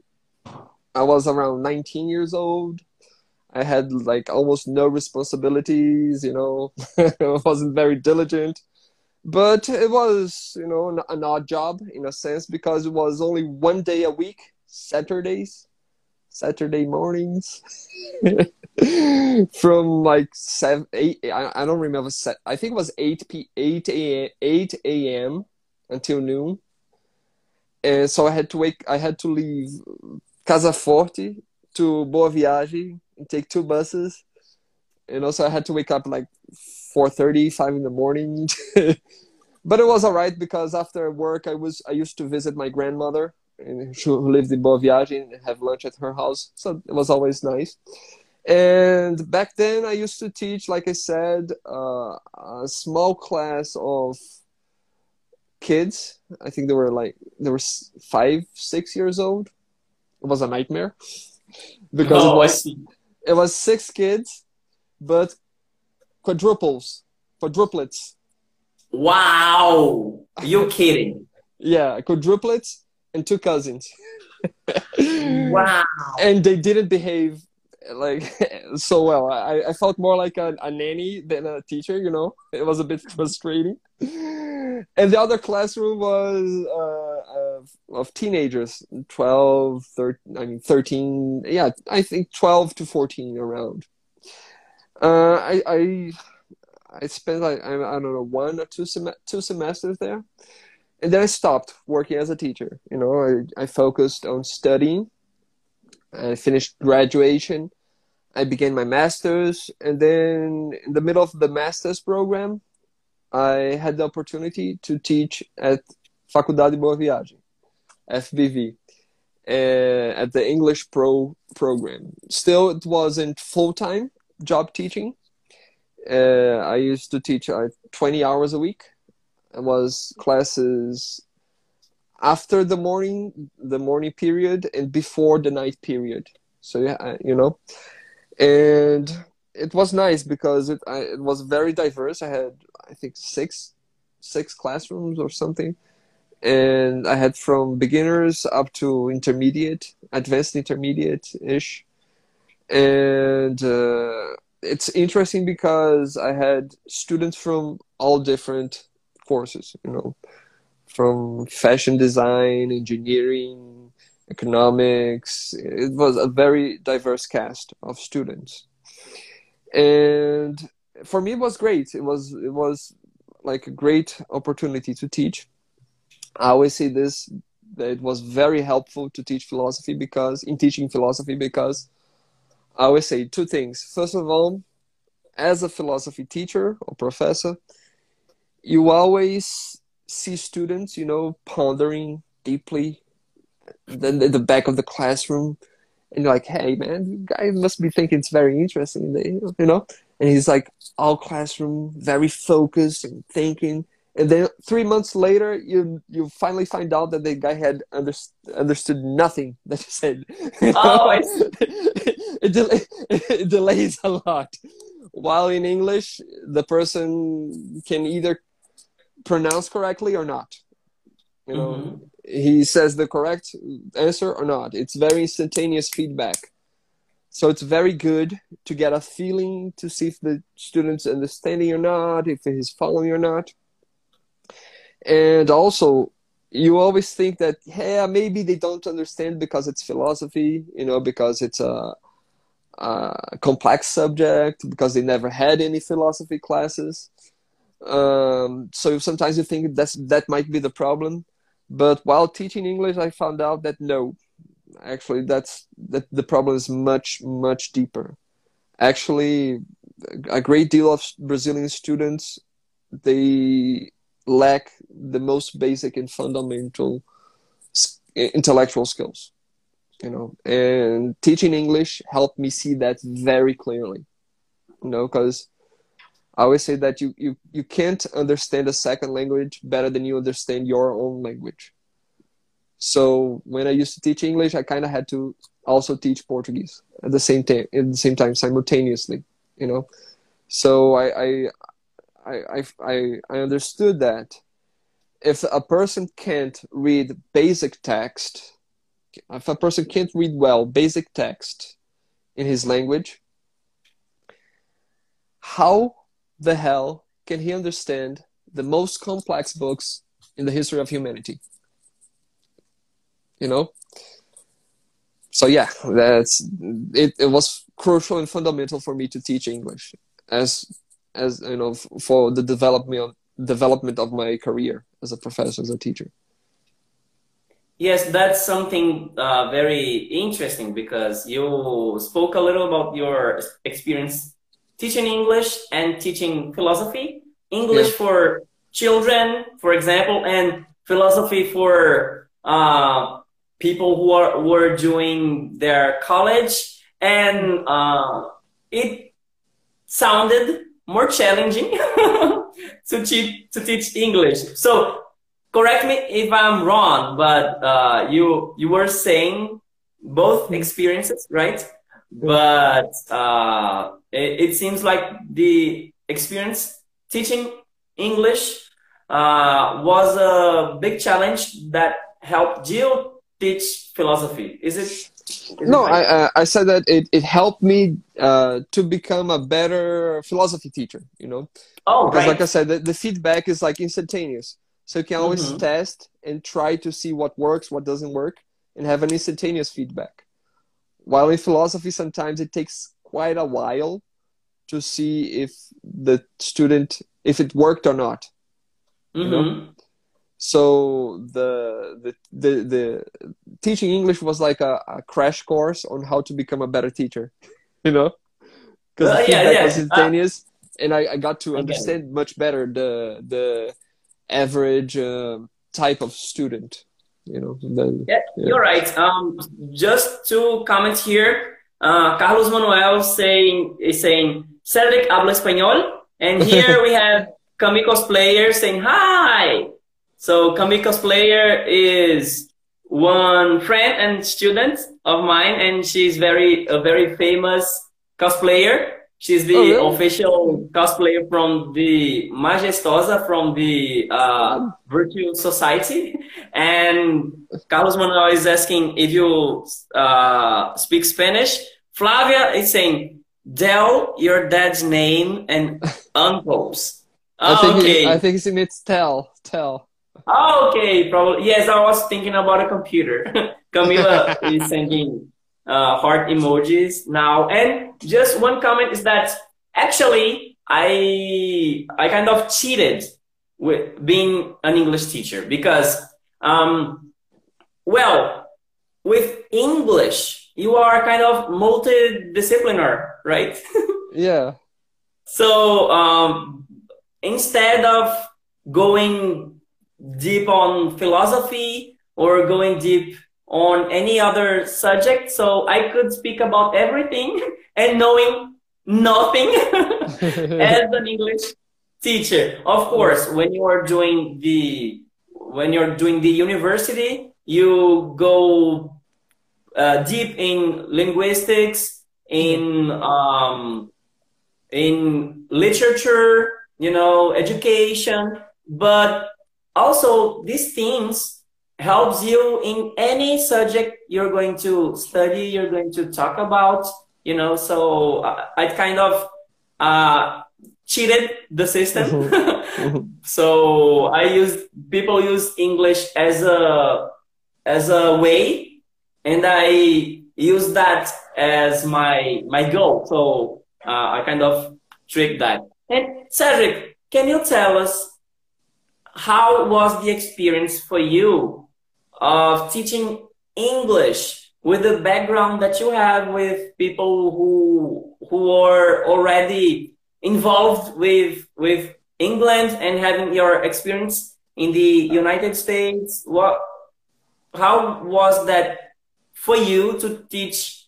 I was around 19 years old. I had like almost no responsibilities, you know. I wasn't very diligent. But it was, you know, an, an odd job in a sense because it was only one day a week, Saturdays, Saturday mornings. from like seven, eight. I, I don't remember. Set, I think it was eight p eight a eight a.m. until noon, and so I had to wake. I had to leave Casa Forte to Boa Viagem and take two buses, and also I had to wake up like 4:30, 5 in the morning. but it was all right because after work I was I used to visit my grandmother and who lived in Boa Viagem and have lunch at her house. So it was always nice. And back then, I used to teach, like I said, uh, a small class of kids. I think they were like they were five, six years old. It was a nightmare because oh, it was it was six kids, but quadruples, quadruplets. Wow! You kidding? yeah, quadruplets and two cousins. wow! And they didn't behave like so well. I, I felt more like a, a nanny than a teacher, you know. It was a bit frustrating. And the other classroom was uh, of, of teenagers, 12, 13, I mean 13, yeah, I think 12 to 14 around. Uh, I, I I spent like I, I don't know one or two sem- two semesters there, and then I stopped working as a teacher. You know, I, I focused on studying. I finished graduation, I began my master's, and then in the middle of the master's program, I had the opportunity to teach at Faculdade Boa Viagem, FBV, uh, at the English Pro program. Still, it wasn't full time job teaching. Uh, I used to teach uh, 20 hours a week. It was classes after the morning, the morning period, and before the night period. So yeah, you know, and it was nice because it I, it was very diverse. I had I think six six classrooms or something, and I had from beginners up to intermediate, advanced intermediate ish, and uh, it's interesting because I had students from all different courses. You know, from fashion design, engineering economics. It was a very diverse cast of students, and for me, it was great. It was it was like a great opportunity to teach. I always say this that it was very helpful to teach philosophy because in teaching philosophy because I always say two things. First of all, as a philosophy teacher or professor, you always see students, you know, pondering deeply then the back of the classroom and you're like hey man you guys must be thinking it's very interesting eh? you know and he's like all classroom very focused and thinking and then three months later you you finally find out that the guy had under, understood nothing that you said oh, it, del- it delays a lot while in english the person can either pronounce correctly or not. You know, mm-hmm. he says the correct answer or not. It's very instantaneous feedback. So it's very good to get a feeling to see if the student's understanding or not, if he's following or not. And also, you always think that yeah maybe they don't understand because it's philosophy you know because it's a, a complex subject because they never had any philosophy classes. Um, so sometimes you think that's that might be the problem. But while teaching english i found out that no actually that's that the problem is much much deeper. Actually a great deal of brazilian students they lack the most basic and fundamental intellectual skills you know? And teaching english helped me see that very clearly you know? Because i always say that you, you you can't understand a second language better than you understand your own language. So when i used to teach english i kind of had to also teach portuguese at the same time at the same time simultaneously you know? So i i I, I, I understood that if a person can't read basic text, if a person can't read well basic text in his language, how the hell can he understand the most complex books in the history of humanity? You know? So yeah, that's it, it was crucial and fundamental for me to teach English as as you know for the development development of my career as a professor as a teacher. Yes that's something uh, very interesting because you spoke a little about your experience teaching english and teaching philosophy. English yeah. for children for example and philosophy for uh, people who are were doing their college. And uh, it sounded more challenging to teach to teach English. So correct me if I'm wrong, but uh, you you were saying both experiences, right? But uh, it, it, seems like the experience teaching English uh, was a big challenge that helped you teach philosophy. Is it no, I uh, I said that it, it helped me uh, to become a better philosophy teacher. You know, oh, because right. like I said, the, the feedback is like instantaneous, so you can always mm-hmm. test and try to see what works, what doesn't work, and have an instantaneous feedback. While in philosophy, sometimes it takes quite a while to see if the student if it worked or not. Mm-hmm. You know? So the, the the the, teaching english was like a, a, crash course on how to become a better teacher you know? Because uh, yeah, yeah. was instantaneous uh, and I, I got to understand much better the the average uh, type of student you know the, yeah, yeah, you're right. Um just two comments here. Uh, carlos manuel saying is saying cedric habla español. And here we have Kamiko's player saying hi so Kami cosplayer is one friend and student of mine, and she's very a very famous cosplayer. She's the oh, really? official cosplayer from the Majestosa from the uh, Virtual Society. And Carlos Manuel is asking if you uh, speak Spanish. Flavia is saying, Del, your dad's name and uncles. I think okay. He, I think he means tell, tell. Oh, okay, probably. Yes, I was thinking about a computer. Camila is sending uh, heart emojis now. And just one comment is that actually I I kind of cheated with being an English teacher because um, well with English you are kind of multidisciplinar, right? yeah. So um, instead of going deep on philosophy or going deep on any other subject. So I could speak about everything and knowing nothing as an English teacher. Of course, when you are doing the when you're doing the university, you go uh, deep in linguistics, in um, in literature, you know, education but also these things helps you in any subject you're going to study, you're going to talk about, you know, so I, I kind of uh, cheated the system. Mm-hmm. Mm-hmm. so I use people use English as a as a way, and I use that as my my goal. So uh, I kind of trick that. And Cedric, can you tell us how was the experience for you of teaching English with the background that you have with people who who are already involved with with England and having your experience in the United States? What how was that for you to teach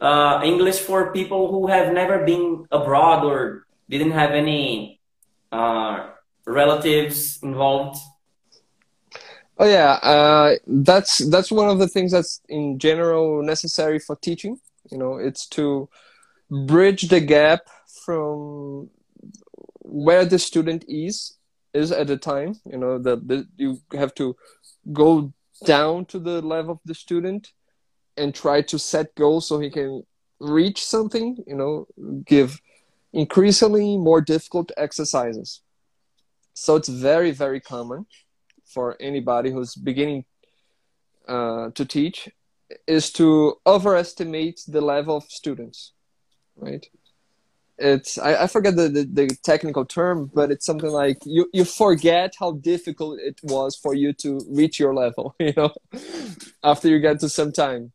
uh, English for people who have never been abroad or didn't have any uh, relatives involved? Oh yeah, uh, that's that's one of the things that's in general necessary for teaching. You know, it's to bridge the gap from where the student is is at the time. You know that you have to go down to the level of the student and try to set goals so he can reach something. You know, give increasingly more difficult exercises. So it's very very common for anybody who's beginning uh, to teach is to overestimate the level of students, right? It's I, I forget the, the, the, technical term, but it's something like you, you forget how difficult it was for you to reach your level, you know, after you get to some time.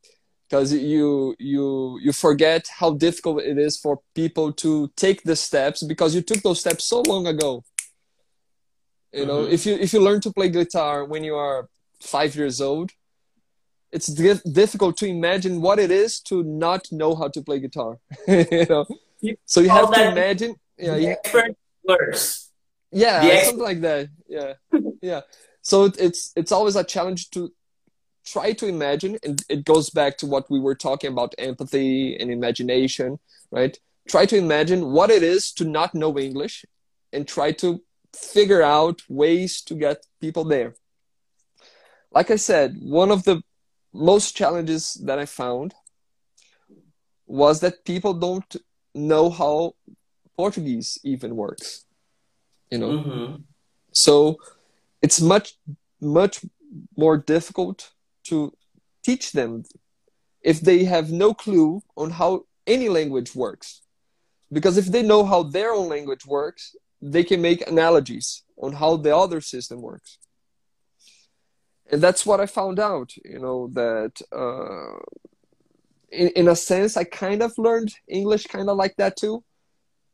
Because you you you forget how difficult it is for people to take the steps because you took those steps so long ago you know, mm-hmm. if you if you learn to play guitar when you are five years old, it's di- difficult to imagine what it is to not know how to play guitar. you know, so you have to imagine. Yeah, you, expert verse. Yeah, the something like that. Yeah, yeah. So it, it's it's always a challenge to try to imagine, and it goes back to what we were talking about empathy and imagination, right? Try to imagine what it is to not know English, and try to figure out ways to get people there. Like I said, one of the most challenges that I found was that people don't know how Portuguese even works. You know, mm-hmm. so it's much much more difficult to teach them if they have no clue on how any language works. Because if they know how their own language works, they can make analogies on how the other system works. And that's what i found out you know that uh, in, in a sense i kind of learned english kind of like that too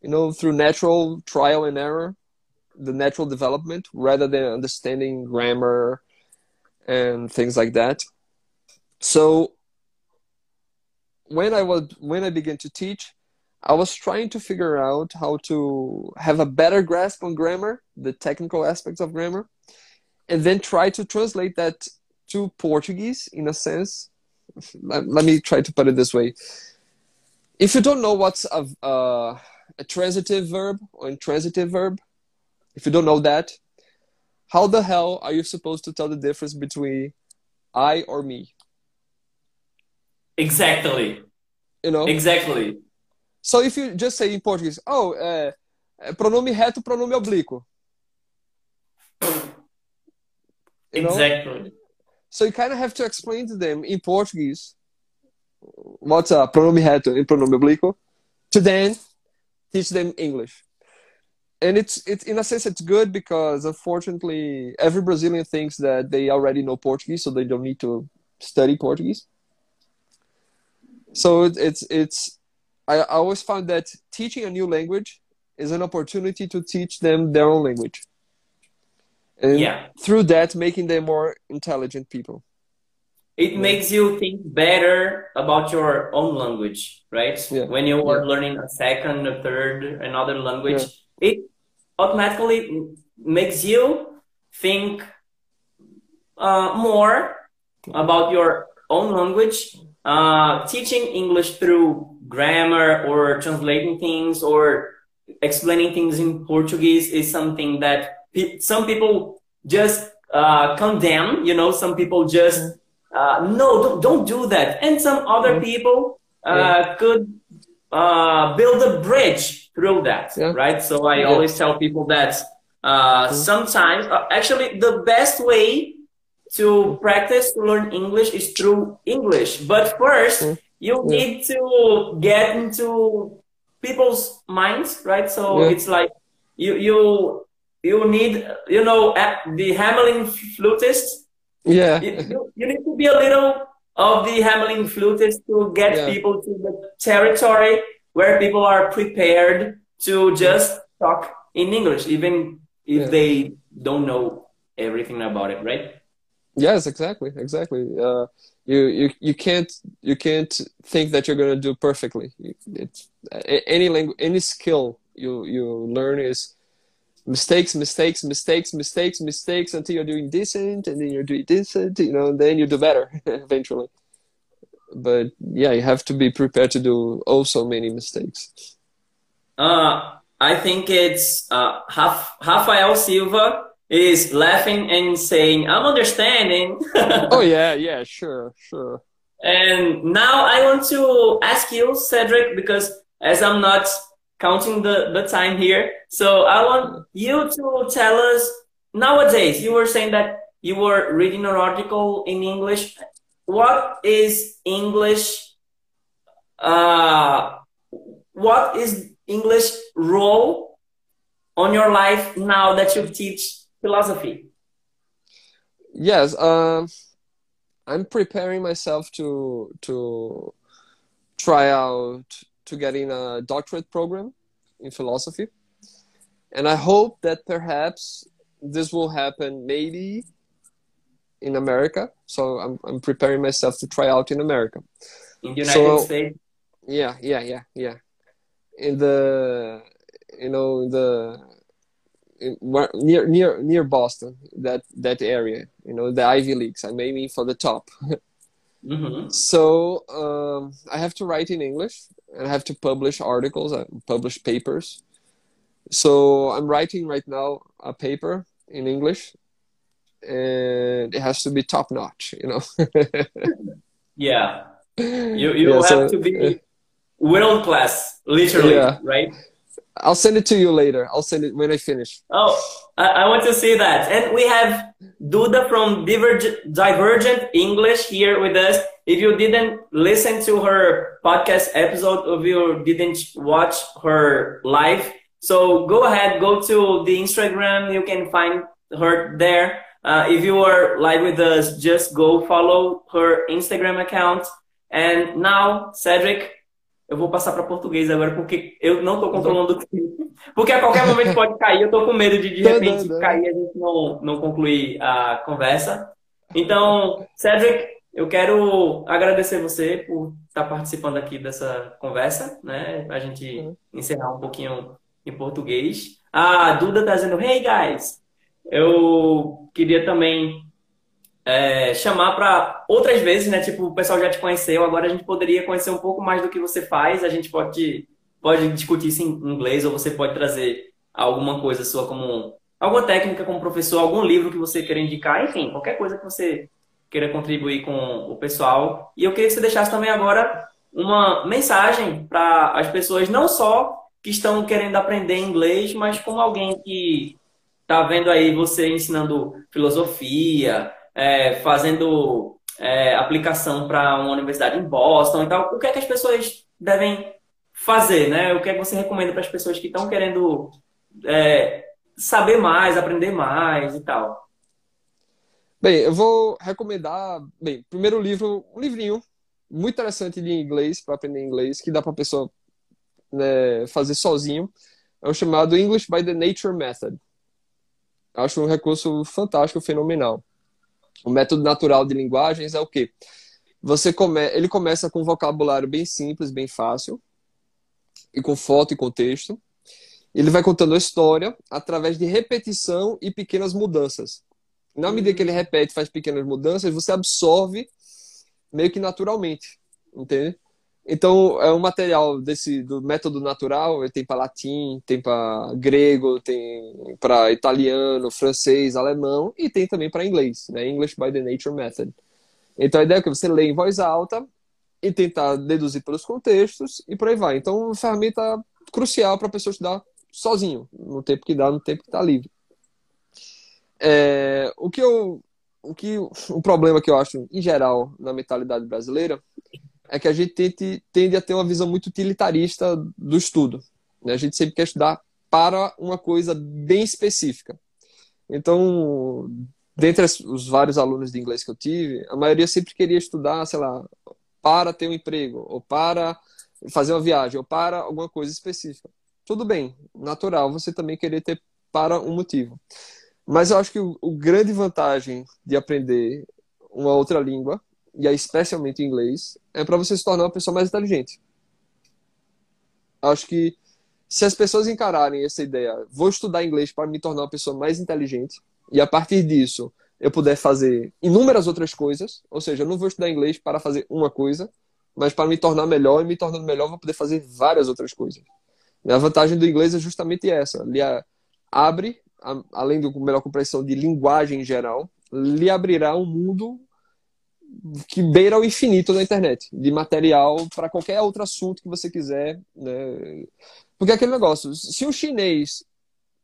you know through natural trial and error the natural development rather than understanding grammar and things like that. So when i was when i began to teach I was trying to figure out how to have a better grasp on grammar, the technical aspects of grammar, and then try to translate that to Portuguese in a sense. Let, let me try to put it this way. If you don't know what's a, uh, a transitive verb or intransitive verb, if you don't know that, how the hell are you supposed to tell the difference between I or me? Exactly. You know? Exactly So if you just say in Portuguese, oh, é, é pronome reto, pronome oblíquo. You know? Exactly. So you kind of have to explain to them in Portuguese what's a pronome reto and pronome oblíquo to then teach them English. And it's it's in a sense it's good because unfortunately every Brazilian thinks that they already know Portuguese, so they don't need to study Portuguese. So it's it's I always found that teaching a new language is an opportunity to teach them their own language. And yeah. through that, making them more intelligent people. It yeah. makes you think better about your own language, right? Yeah. When you are learning a second, a third, another language, it automatically makes you think uh, more about your own language. Uh, teaching English through grammar or translating things or explaining things in Portuguese is something that some people just uh, condemn, you know, some people just, mm-hmm. uh, no, don't, don't do that. And some other mm-hmm. people uh, yeah. could uh, build a bridge through that, yeah. right? So I yeah. always tell people that uh, mm-hmm. sometimes, uh, actually, the best way to practice to learn English is through English. But 1st you need to get into people's minds, right? So it's like you you you need you know the Hamelin flutist. Yeah, you, you need to be a little of the Hamelin flutist to get yeah. people to the territory where people are prepared to just talk in English, even if yeah. they don't know everything about it, right? Yes, exactly, exactly. Uh, you you you can't you can't think that you're gonna do perfectly. It's any language, any skill you you learn is mistakes, mistakes, mistakes, mistakes, mistakes until you're doing decent, and then you're doing decent, you know, and then you do better eventually. But yeah, you have to be prepared to do also many mistakes. Uh, I think it's uh, Rafael Silva is laughing and saying, "I'm understanding." oh yeah, yeah, sure, sure. And now I want to ask you, Cedric, because as I'm not counting the, the time here. So I want you to tell us nowadays, you were saying that you were reading an article in English. What is English? Uh, what is English role on your life now that you teach philosophy? Yes, uh, I'm preparing myself to to try out to get in a doctorate program in philosophy. And I hope that perhaps this will happen maybe in America. So I'm, I'm preparing myself to try out in America. In the United so, States? Yeah, yeah, yeah, yeah. In the, you know, the, near near near Boston, that that area, you know, the Ivy Leagues. I'm aiming for the top. Mm-hmm. So um, I have to write in English and I have to publish articles, I publish papers. So I'm writing right now a paper in English, and it has to be top notch, you know. yeah, you you yeah, have so, to be world class, literally, yeah. right? I'll send it to you later. I'll send it when I finish. Oh, I, I want to see that. And we have Duda from Divergent, Divergent English here with us. If you didn't listen to her podcast episode, if you didn't watch her live, so go ahead, go to the Instagram. You can find her there. Uh, if you are live with us, just go follow her Instagram account. And now, Cedric, Eu vou passar para português agora porque eu não estou controlando o tempo. Porque a qualquer momento pode cair. Eu estou com medo de de repente cair e a gente não, não concluir a conversa. Então, Cedric, eu quero agradecer você por estar participando aqui dessa conversa, né? A gente uhum. encerrar um pouquinho em português. A Duda está dizendo, hey guys! Eu queria também é, chamar para outras vezes, né? Tipo, o pessoal já te conheceu, agora a gente poderia conhecer um pouco mais do que você faz. A gente pode, pode discutir isso em inglês ou você pode trazer alguma coisa sua como alguma técnica como professor, algum livro que você queira indicar, enfim, qualquer coisa que você queira contribuir com o pessoal. E eu queria que você deixasse também agora uma mensagem para as pessoas, não só que estão querendo aprender inglês, mas como alguém que está vendo aí você ensinando filosofia, é, fazendo é, aplicação para uma universidade em Boston e tal, o que é que as pessoas devem fazer, né? O que é que você recomenda para as pessoas que estão querendo é, saber mais, aprender mais e tal? Bem, eu vou recomendar, bem, primeiro livro, um livrinho muito interessante de inglês para aprender inglês que dá para a pessoa né, fazer sozinho. É o chamado English by the Nature Method. Acho um recurso fantástico, fenomenal. O método natural de linguagens é o quê? Você come... Ele começa com um vocabulário bem simples, bem fácil, e com foto e contexto. Ele vai contando a história através de repetição e pequenas mudanças. Na medida que ele repete, faz pequenas mudanças, você absorve meio que naturalmente, entende? Então, é um material desse do método natural, tem para latim, tem para grego, tem para italiano, francês, alemão e tem também para inglês, né? English by the Nature Method. Então, a ideia é que você lê em voz alta e tentar deduzir pelos contextos e por aí vai. Então, uma ferramenta crucial para a pessoa estudar sozinho, no tempo que dá, no tempo que está livre. É, o que eu o que o problema que eu acho em geral na mentalidade brasileira é que a gente tende, tende a ter uma visão muito utilitarista do estudo. Né? A gente sempre quer estudar para uma coisa bem específica. Então, dentre os vários alunos de inglês que eu tive, a maioria sempre queria estudar, sei lá, para ter um emprego, ou para fazer uma viagem, ou para alguma coisa específica. Tudo bem, natural você também querer ter para um motivo. Mas eu acho que o, o grande vantagem de aprender uma outra língua e aí especialmente inglês, é para você se tornar uma pessoa mais inteligente. Acho que se as pessoas encararem essa ideia, vou estudar inglês para me tornar uma pessoa mais inteligente, e a partir disso eu puder fazer inúmeras outras coisas, ou seja, eu não vou estudar inglês para fazer uma coisa, mas para me tornar melhor, e me tornando melhor, vou poder fazer várias outras coisas. E a vantagem do inglês é justamente essa: lhe abre, além da melhor compreensão de linguagem em geral, lhe abrirá um mundo que beira o infinito na internet, de material para qualquer outro assunto que você quiser. Né? Porque é aquele negócio, se o chinês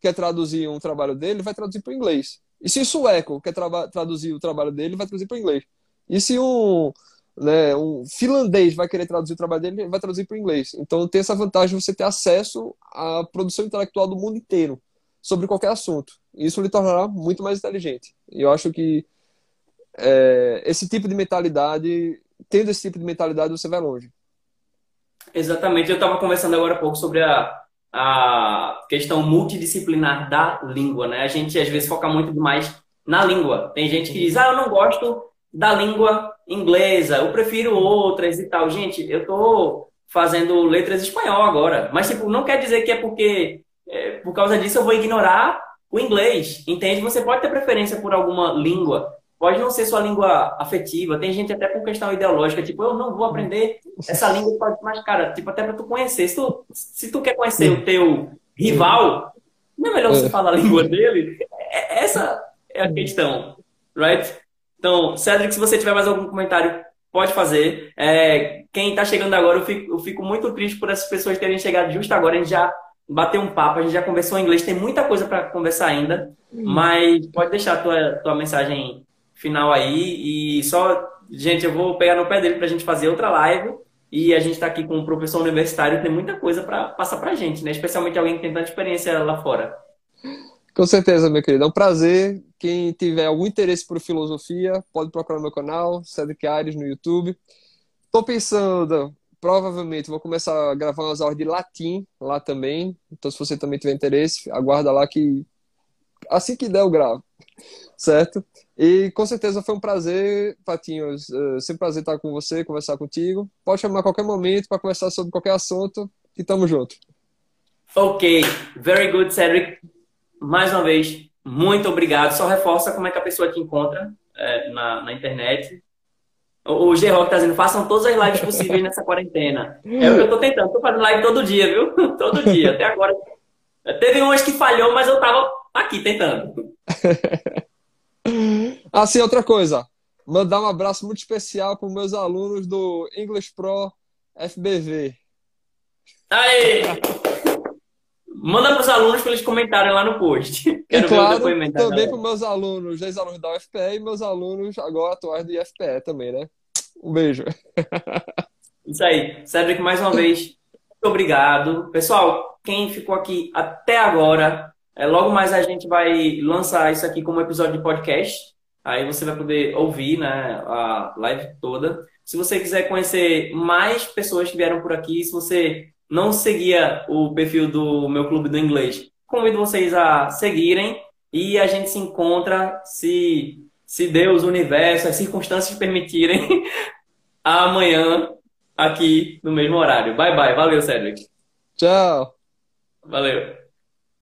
quer traduzir um trabalho dele, vai traduzir para o inglês. E se o sueco quer tra traduzir o trabalho dele, vai traduzir para o inglês. E se um, né, um finlandês vai querer traduzir o trabalho dele, vai traduzir para o inglês. Então tem essa vantagem de você ter acesso à produção intelectual do mundo inteiro sobre qualquer assunto. Isso lhe tornará muito mais inteligente. E eu acho que é, esse tipo de mentalidade, tendo esse tipo de mentalidade, você vai longe. Exatamente. Eu estava conversando agora há pouco sobre a, a questão multidisciplinar da língua, né? A gente às vezes foca muito demais na língua. Tem gente que diz, ah, eu não gosto da língua inglesa, eu prefiro outras e tal. Gente, eu tô fazendo letras espanhol agora, mas tipo, não quer dizer que é porque é, por causa disso eu vou ignorar o inglês, entende? Você pode ter preferência por alguma língua, Pode não ser sua língua afetiva, tem gente até por questão ideológica, tipo, eu não vou aprender essa língua, mas, cara, tipo, até para tu conhecer. Se tu, se tu quer conhecer o teu rival, não é melhor você é. falar a língua dele? É, essa é a questão, right? Então, Cedric, se você tiver mais algum comentário, pode fazer. É, quem está chegando agora, eu fico, eu fico muito triste por essas pessoas terem chegado justo agora. A gente já bateu um papo, a gente já conversou em inglês, tem muita coisa para conversar ainda, hum. mas pode deixar a tua, tua mensagem final aí. E só, gente, eu vou pegar no pé dele para a gente fazer outra live. E a gente está aqui com um professor universitário, tem muita coisa para passar para a gente, né? Especialmente alguém que tem tanta experiência lá fora. Com certeza, meu querido. É um prazer. Quem tiver algum interesse por filosofia, pode procurar meu canal, Cedric Aires, no YouTube. Estou pensando, provavelmente, vou começar a gravar umas aulas de latim lá também. Então, se você também tiver interesse, aguarda lá que assim que der eu gravo. Certo? E com certeza foi um prazer, Patinhos. Uh, sempre um prazer estar com você, conversar contigo. Pode chamar a qualquer momento para conversar sobre qualquer assunto e tamo junto. Ok, very good, Cedric. Mais uma vez, muito obrigado. Só reforça como é que a pessoa te encontra é, na, na internet. O, o G-Rock tá dizendo, façam todas as lives possíveis nessa quarentena. É o que eu tô tentando. Tô fazendo live todo dia, viu? todo dia, até agora. Teve umas que falhou, mas eu tava aqui tentando. Ah, sim, outra coisa. Mandar um abraço muito especial para os meus alunos do English Pro FBV. Aí! Manda para os alunos para eles comentarem lá no post. Quero e claro, também para os meus alunos, ex-alunos da UFPE e meus alunos agora atuais do IFPE também, né? Um beijo. Isso aí. Cedric, mais uma vez, muito obrigado. Pessoal, quem ficou aqui até agora, é, logo mais a gente vai lançar isso aqui como episódio de podcast. Aí você vai poder ouvir né, a live toda. Se você quiser conhecer mais pessoas que vieram por aqui, se você não seguia o perfil do meu clube do inglês, convido vocês a seguirem e a gente se encontra, se, se Deus, o universo, as circunstâncias permitirem, amanhã aqui no mesmo horário. Bye bye. Valeu, Cedric. Tchau. Valeu.